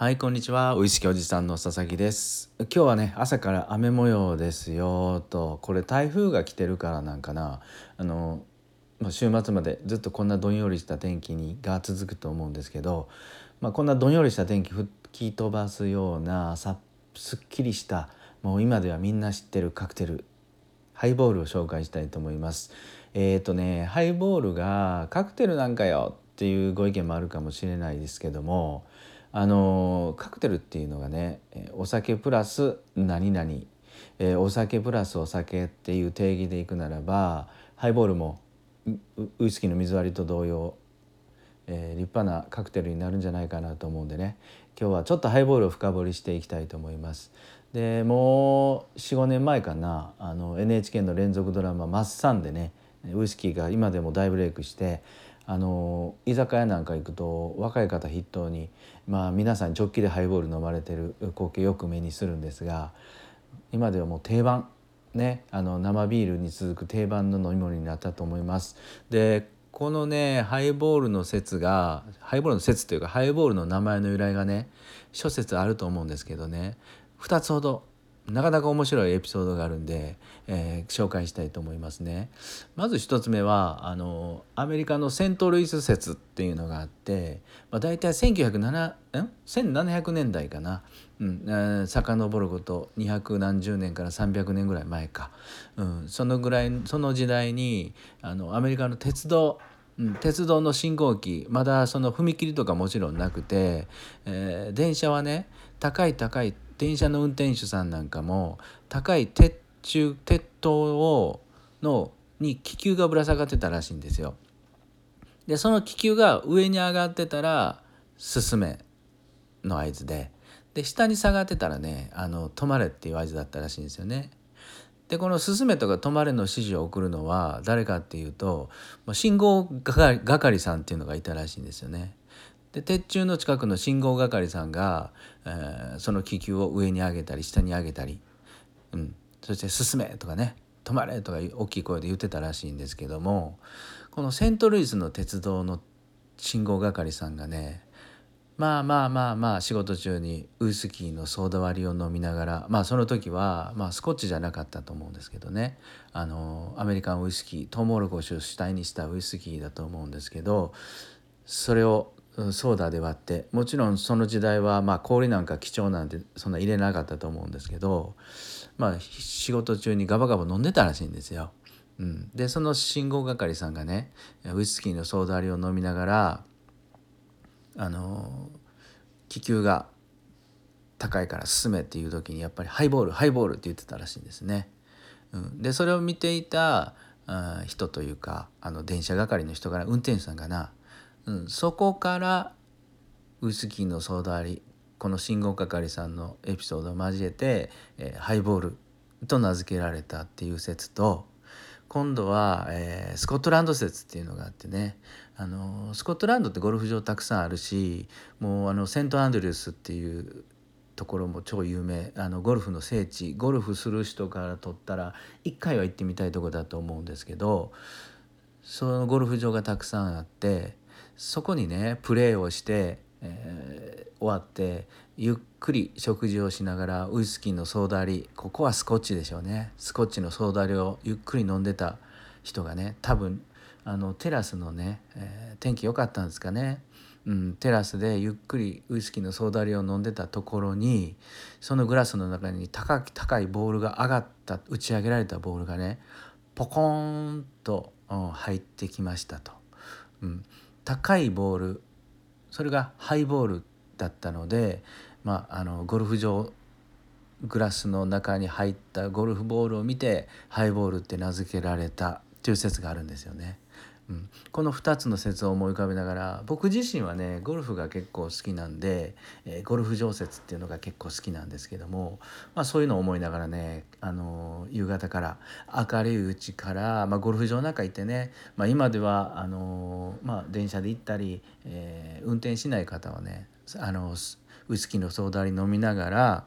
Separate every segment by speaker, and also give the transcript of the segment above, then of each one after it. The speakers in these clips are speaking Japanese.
Speaker 1: はいこんにちは。ウイスキーおじさんの佐々木です。今日はね朝から雨模様ですよ。とこれ台風が来てるからなんかな。あの週末までずっとこんなどんよりした天気にが続くと思うんですけど、まあ、こんなどんよりした天気吹き飛ばすようなさすっきりしたもう今ではみんな知ってるカクテルハイボールを紹介したいと思います。えっ、ー、とねハイボールがカクテルなんかよっていうご意見もあるかもしれないですけどもあのカクテルっていうのがねお酒プラス何々、お酒プラスお酒っていう定義でいくならばハイボールもウイスキーの水割りと同様、立派なカクテルになるんじゃないかなと思うんでね今日はちょっとハイボールを深掘りしていきたいと思います。でもう45年前かなあの NHK の連続ドラマ「マッサン」でねウイスキーが今でも大ブレイクしてあの居酒屋なんか行くと若い方筆頭に、まあ、皆さん直帰でハイボール飲まれてる光景よく目にするんですが今ではもう定番ねあの生ビールに続く定番の飲み物になったと思います。でこのねハイボールの説がハイボールの説というかハイボールの名前の由来がね諸説あると思うんですけどね2つほどなかなか面白いエピソードがあるんで、えー、紹介したいと思いますね。まず1つ目はあのアメリカのセントルイス説っていうのがあって、まあ、大体1907 1700年代かな、うん、えー、遡ること200何十年から300年ぐらい前か、うん、そのぐらいその時代にあのアメリカの鉄道うん、鉄道の信号機まだその踏切とかもちろんなくて、えー、電車はね高い高い電車の運転手さんなんかも高い鉄柱鉄塔をのに気球がぶら下がってたらしいんですよ。でその気球が上に上がってたら進めの合図でで下に下がってたらねあの止まれっていう合図だったらしいんですよね。でこの「進め」とか「止まれ」の指示を送るのは誰かっていうと信号係さんっていうのがいたらしいんですよね。で鉄柱の近くの信号係さんが、えー、その気球を上に上げたり下に上げたり、うん、そして「進め」とかね「止まれ」とか大きい声で言ってたらしいんですけどもこのセントルイスの鉄道の信号係さんがねまあまあまあまあ仕事中にウイスキーのソーダ割りを飲みながらまあその時はまあスコッチじゃなかったと思うんですけどね。あのアメリカンウイスキートウモロコシを主体にしたウイスキーだと思うんですけどそれをソーダで割ってもちろんその時代はまあ氷なんか貴重なんてそんな入れなかったと思うんですけどまあ仕事中にガバガバ飲んでたらしいんですよ。うん、でその信号係さんがねウイスキーのソーダ割りを飲みながらあの気球が高いから進めっていう時にやっぱりハイボールハイボールって言ってたらしいんですね。うん、でそれを見ていた人というかあの電車係の人から運転手さんかなうん、そこからウイスキーのソーダ割りこの信号係さんのエピソードを交えて、えー、ハイボールと名付けられたっていう説と今度は、えー、スコットランド説っていうのがあってね。あのスコットランドってゴルフ場たくさんあるしもうあのセントアンドリュースっていうところも超有名。あのゴルフの聖地。ゴルフする人からとったら一回は行ってみたいとこだと思うんですけどそのゴルフ場がたくさんあってそこにねプレーをして、えー、終わってゆっくり食事をしながらウイスキーのソーダ割りここはスコッチでしょうね。スコッチのソーダ割りをゆっくり飲んでた人がね多分あのテラスのね、えー、天気良かったんですかね、うん、テラスでゆっくりウイスキーのソーダ割りを飲んでたところにそのグラスの中に高高いボールが上がった打ち上げられたボールがねポコーンと、うん、入ってきましたと。うん。高いボールそれがハイボールだったので、まあ、あのゴルフ場グラスの中に入ったゴルフボールを見てハイボールって名付けられたという説があるんですよね。うん、この2つの説を思い浮かべながら僕自身はねゴルフが結構好きなんで、えー、ゴルフ常設っていうのが結構好きなんですけども、まあ、そういうのを思いながらね、あのー、夕方から明るいうちから、まあ、ゴルフ場なんか行ってね、まあ、今ではあのー、ま、電車で行ったり、え運転しない方はねあのウイスキーのソーダ割り飲みながら、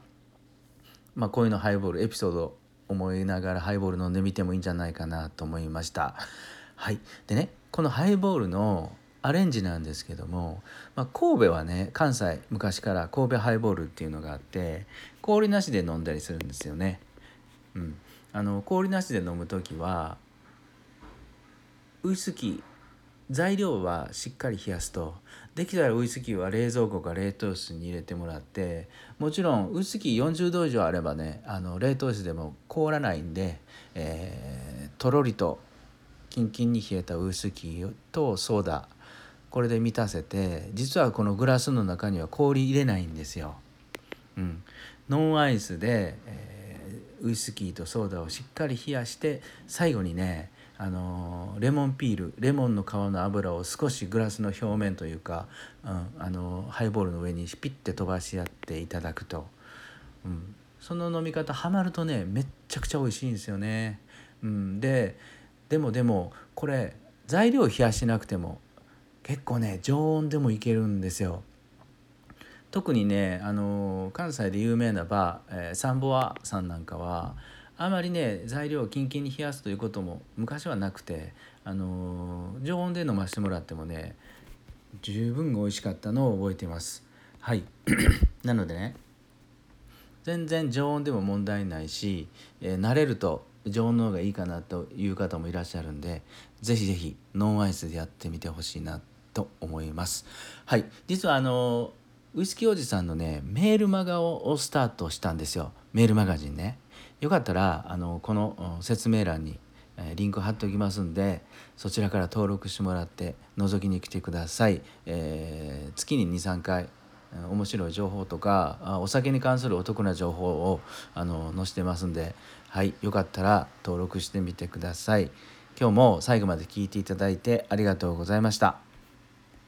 Speaker 1: ま、こういうのハイボールエピソード思いながらハイボール飲んでみてもいいんじゃないかなと思いました。はい、でねこのハイボールのアレンジなんですけども、まあ、神戸はね関西昔から神戸ハイボールっていうのがあって氷なしで飲んだりするんですよね。うん、あの氷なしで飲む時はウイスキー材料はしっかり冷やすと。できたらウイスキーは冷蔵庫か冷凍室に入れてもらってもちろんウイスキー40度以上あればねあの冷凍室でも凍らないんで、えー、とろりとキンキンに冷えたウイスキーとソーダ。これで満たせて実はこのグラスの中には氷入れないんですよ。うん、ノンアイスで、えー、ウイスキーとソーダをしっかり冷やして最後にねあのレモンピールレモンの皮の油を少しグラスの表面というか、うん、あのハイボールの上にピッて飛ばし合っていただくと、うん、その飲み方ハマるとねめっちゃくちゃ美味しいんですよね。うん、ででもでもこれ材料を冷やしなくても結構ね常温でもいけるんですよ。特にねあの関西で有名なバー、えー、サンボアさんなんかはあまりね材料をキンキンに冷やすということも昔はなくて、あの、常温で飲ませてもらってもね十分美味しかったのを覚えています。はい なのでね全然常温でも問題ないし、えー、慣れると常温の方がいいかなという方もいらっしゃるんで是非是非ノンアイスでやってみてほしいなと思います。はい実はあのウイスキーおじさんのねメールマガをスタートしたんですよメールマガジンね。よかったらあのこの説明欄にリンク貼っておきますんでそちらから登録してもらって覗きに来てください、えー、月に23回面白い情報とかお酒に関するお得な情報をあの載せてますんではいよかったら登録してみてください。今日も最後まで聞いていただいてありがとうございました。